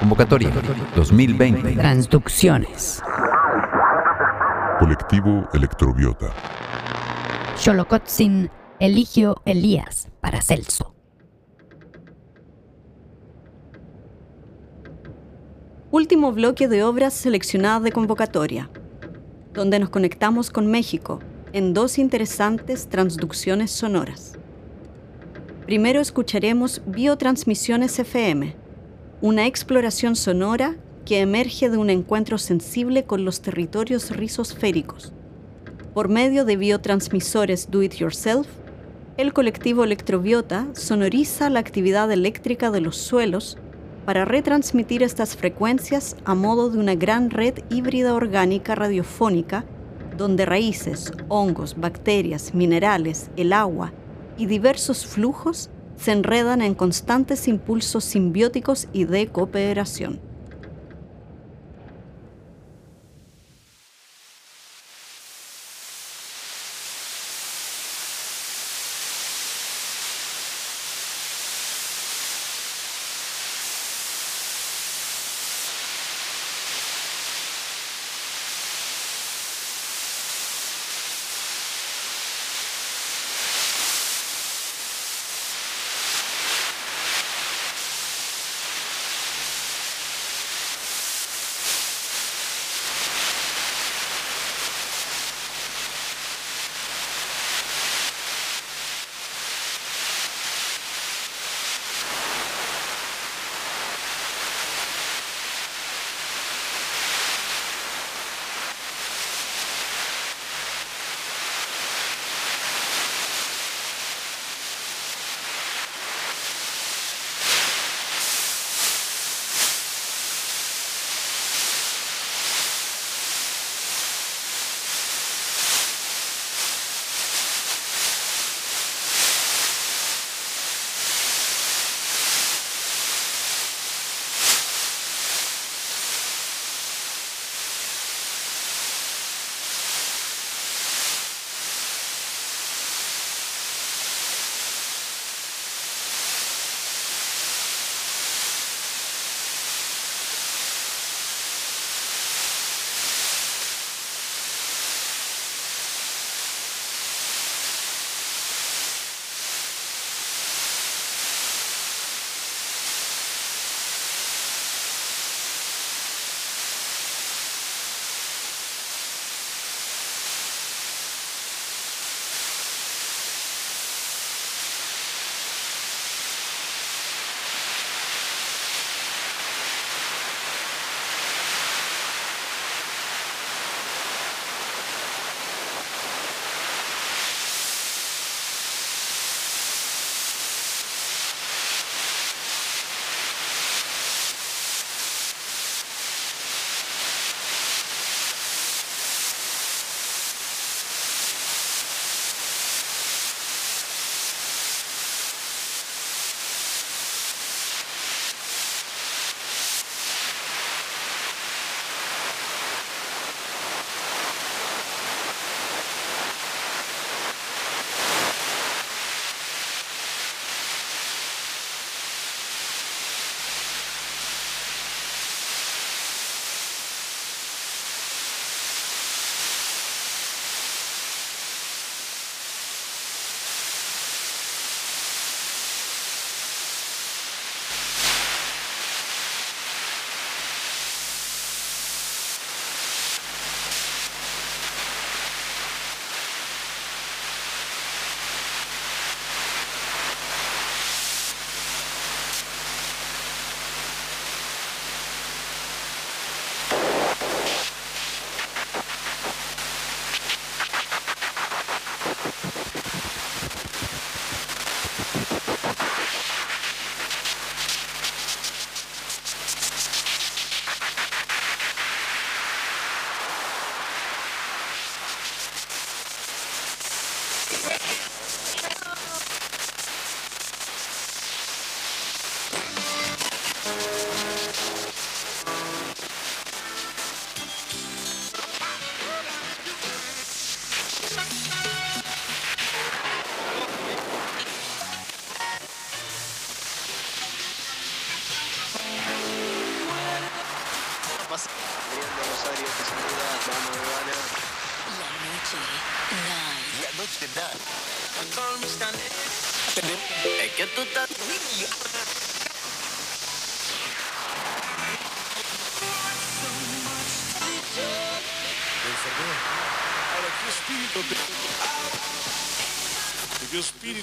Convocatoria 2020. Transducciones. Colectivo Electrobiota. Xolocotzin Eligio Elías para Celso. Último bloque de obras seleccionadas de convocatoria, donde nos conectamos con México en dos interesantes transducciones sonoras. Primero escucharemos Biotransmisiones FM, una exploración sonora que emerge de un encuentro sensible con los territorios rizosféricos. Por medio de biotransmisores Do It Yourself, el colectivo Electrobiota sonoriza la actividad eléctrica de los suelos para retransmitir estas frecuencias a modo de una gran red híbrida orgánica radiofónica donde raíces, hongos, bacterias, minerales, el agua y diversos flujos se enredan en constantes impulsos simbióticos y de cooperación.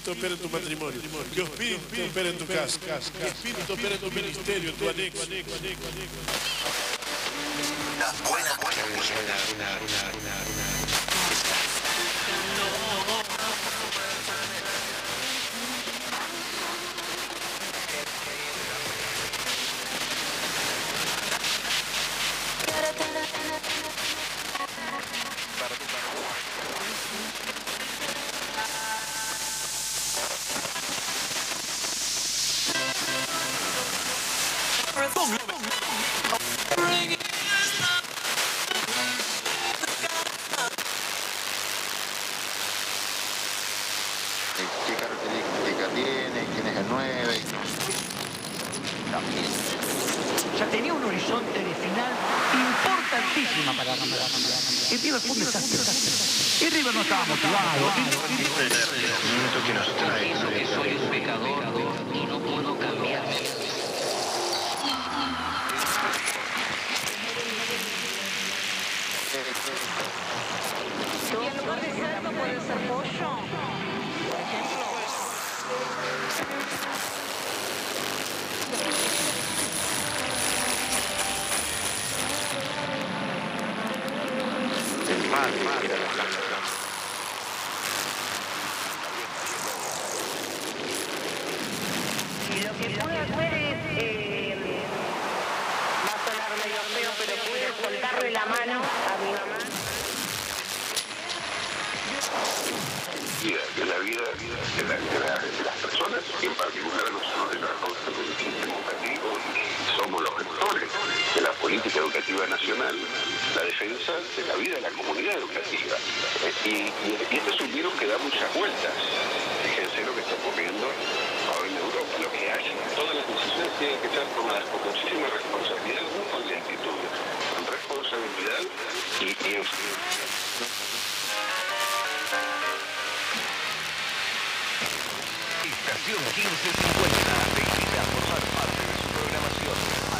Espíritu opera en tu matrimonio? ¿Qué espíritu opera en tu casa? ¿Qué espíritu opera en tu ministerio, tu anexo? Love vida, de la vida de, la- de la- de las personas en particular nosotros el sistema educativo somos los gestores de la política educativa nacional, la defensa de la vida de la comunidad educativa. Y, y- y este es un virus que da muchas vueltas. Fíjense lo que está ocurriendo ahora en Europa, lo que hay. Todas las decisiones tienen que ser tomadas con muchísima responsabilidad, no con lentitud, con responsabilidad y, y en Estación 1550. Te invita a parte de su programación.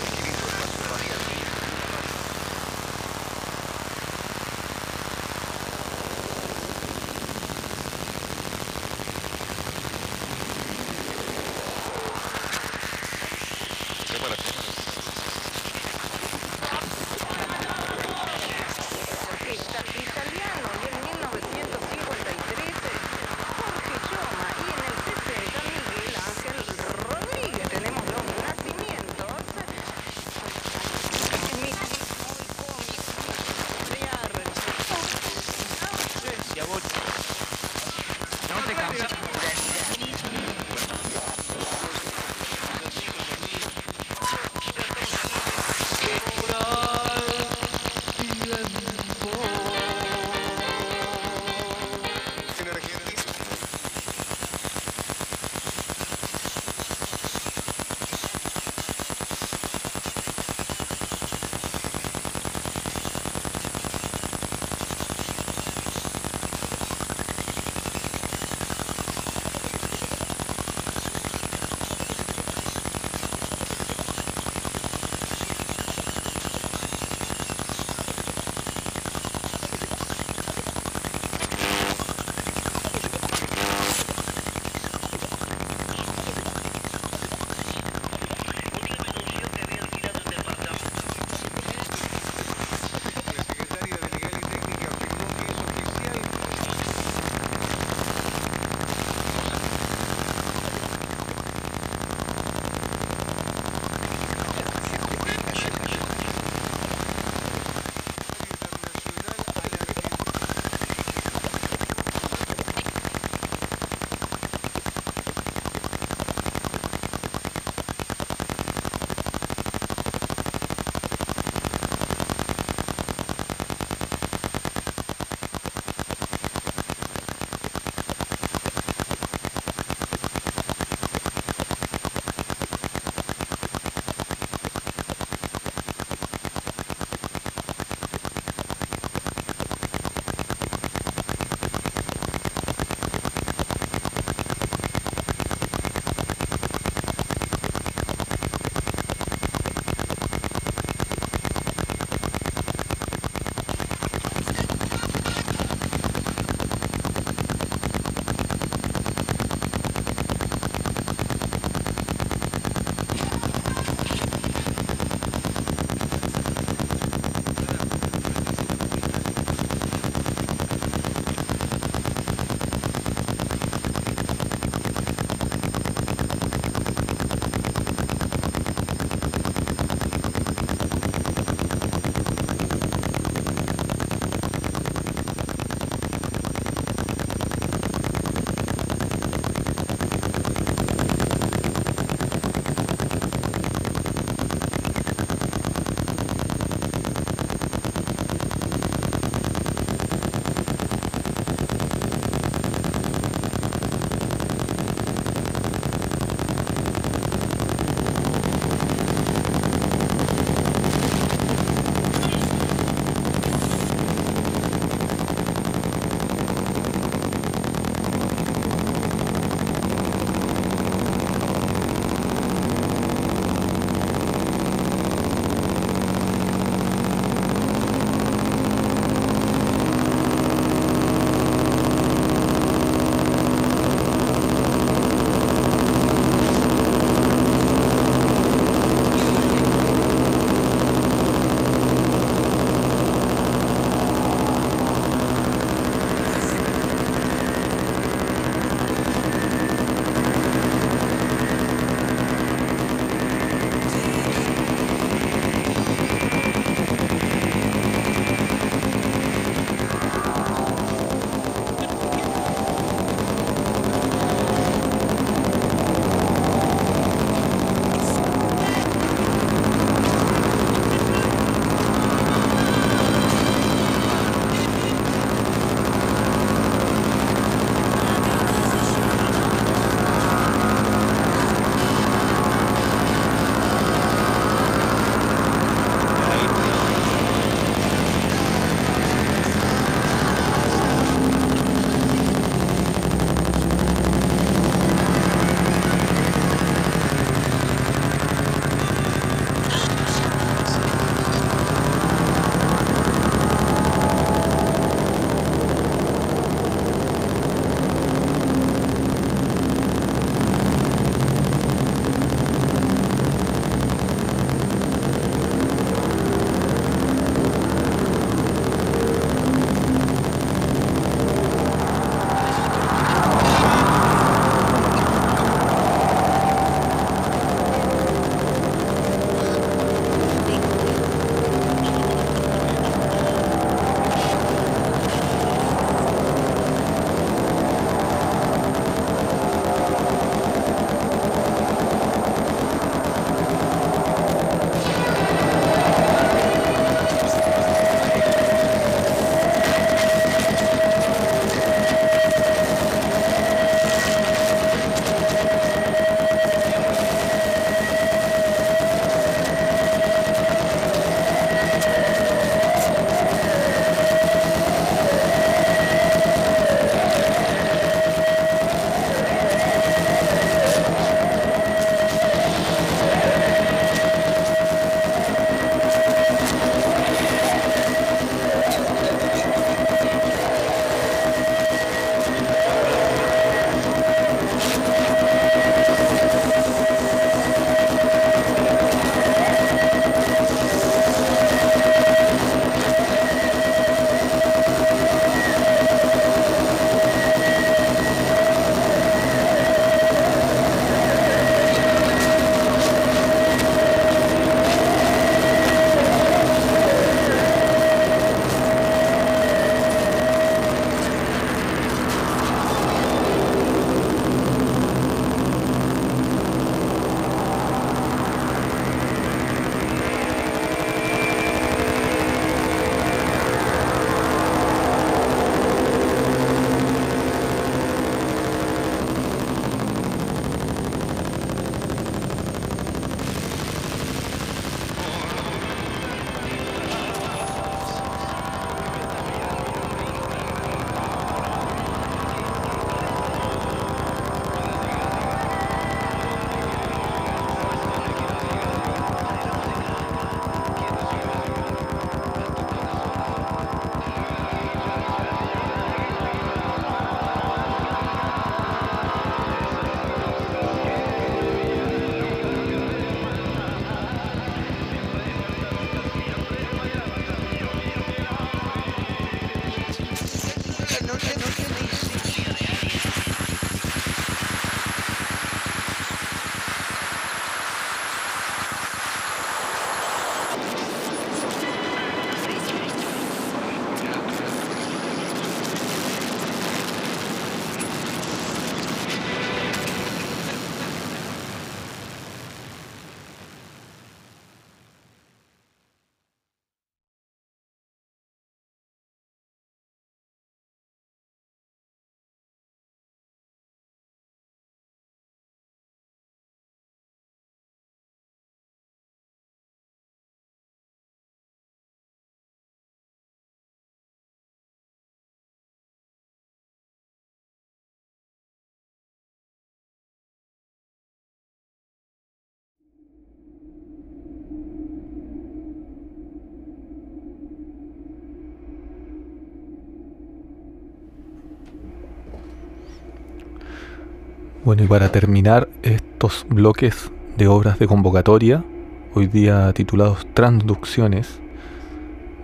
Bueno, y para terminar estos bloques de obras de convocatoria, hoy día titulados Transducciones,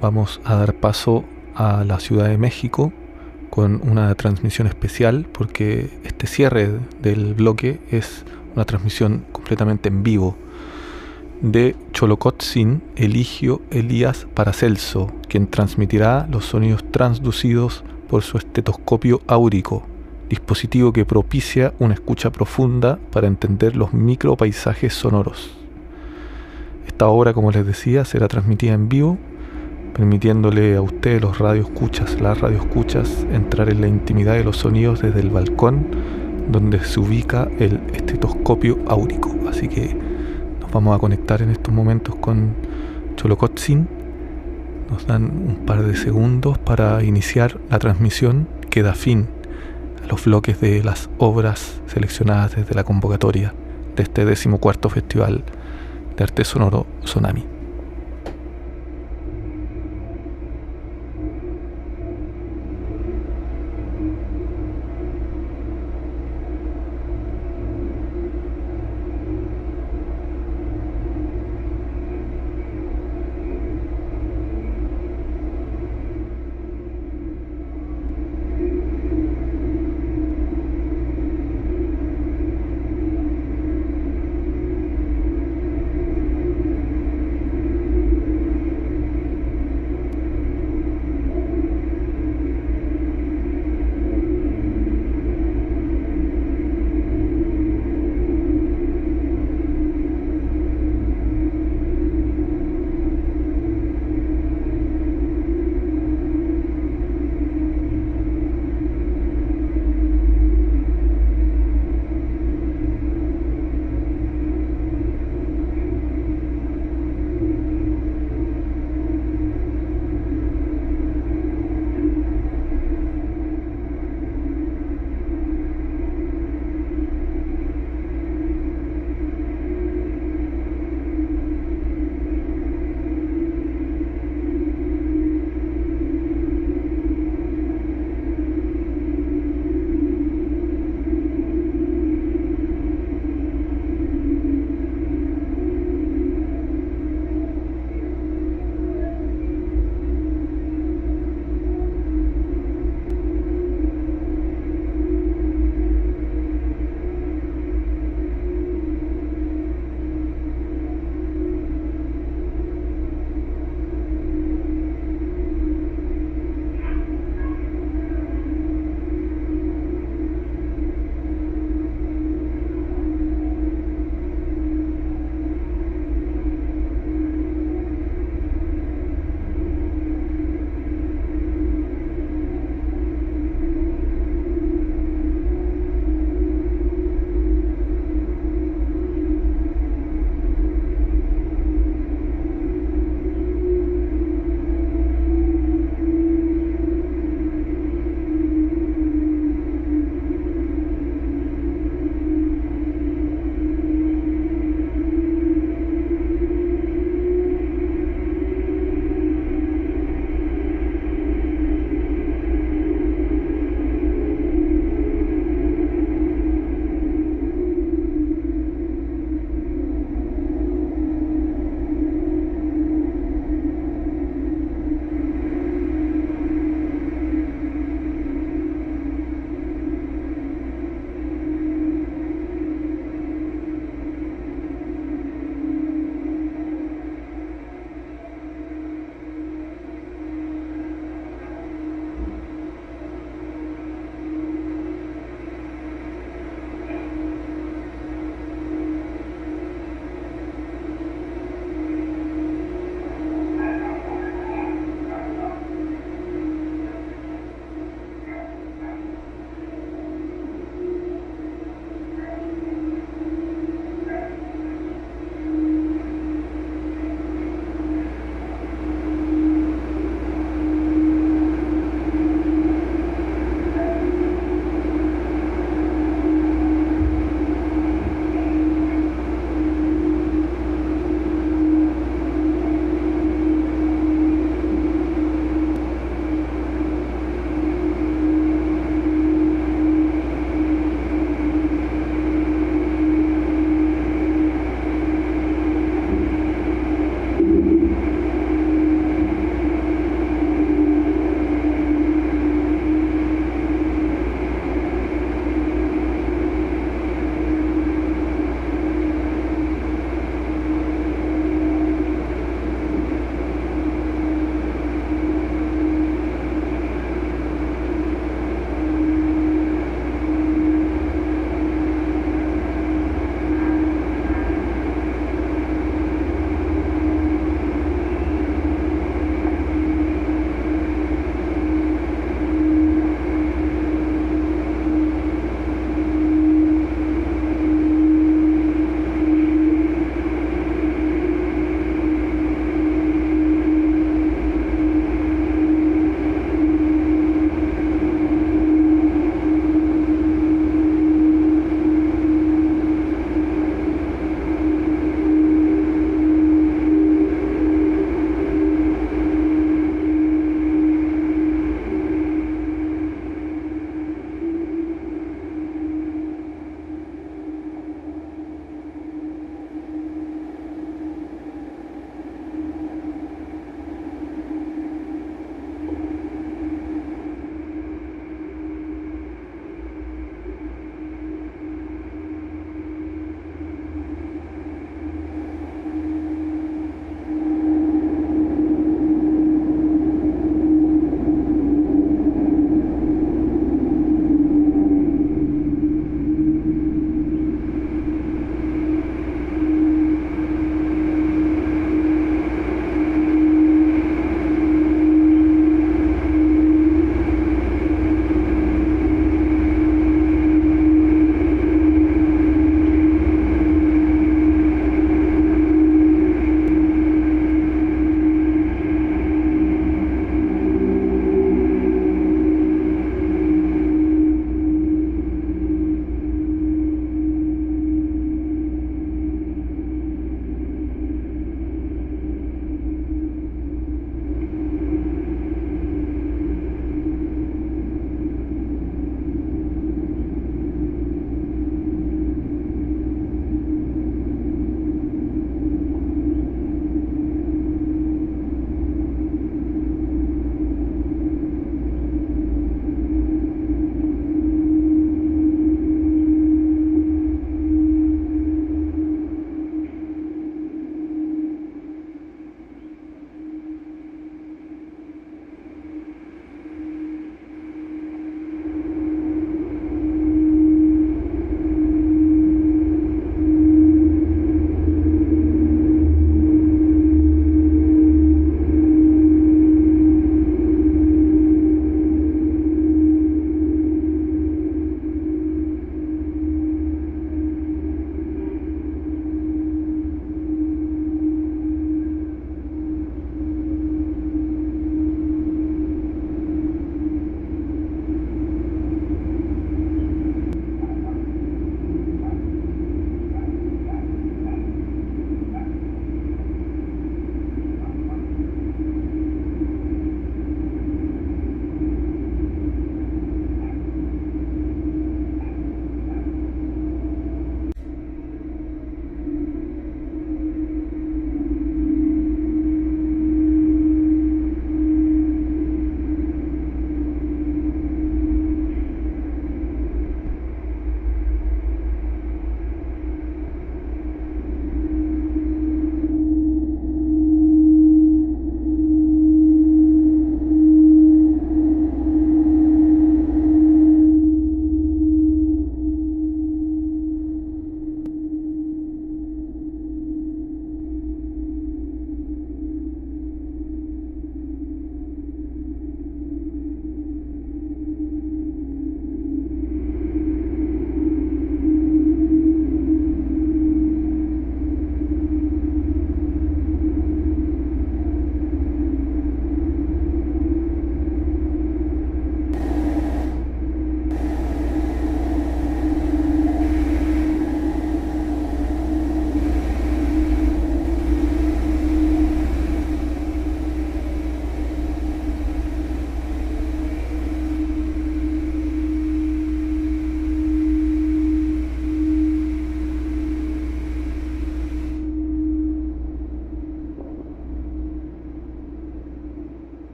vamos a dar paso a la Ciudad de México con una transmisión especial porque este cierre del bloque es una transmisión completamente en vivo de Cholocotzin Eligio Elías Paracelso, quien transmitirá los sonidos transducidos por su estetoscopio áurico, dispositivo que propicia una escucha profunda para entender los micropaisajes sonoros. Esta obra, como les decía, será transmitida en vivo, permitiéndole a ustedes, los radioescuchas, las radioescuchas, entrar en la intimidad de los sonidos desde el balcón donde se ubica el estetoscopio áurico. Así que vamos a conectar en estos momentos con Cholocotzin. Nos dan un par de segundos para iniciar la transmisión que da fin los bloques de las obras seleccionadas desde la convocatoria de este decimocuarto Festival de Arte Sonoro Tsunami.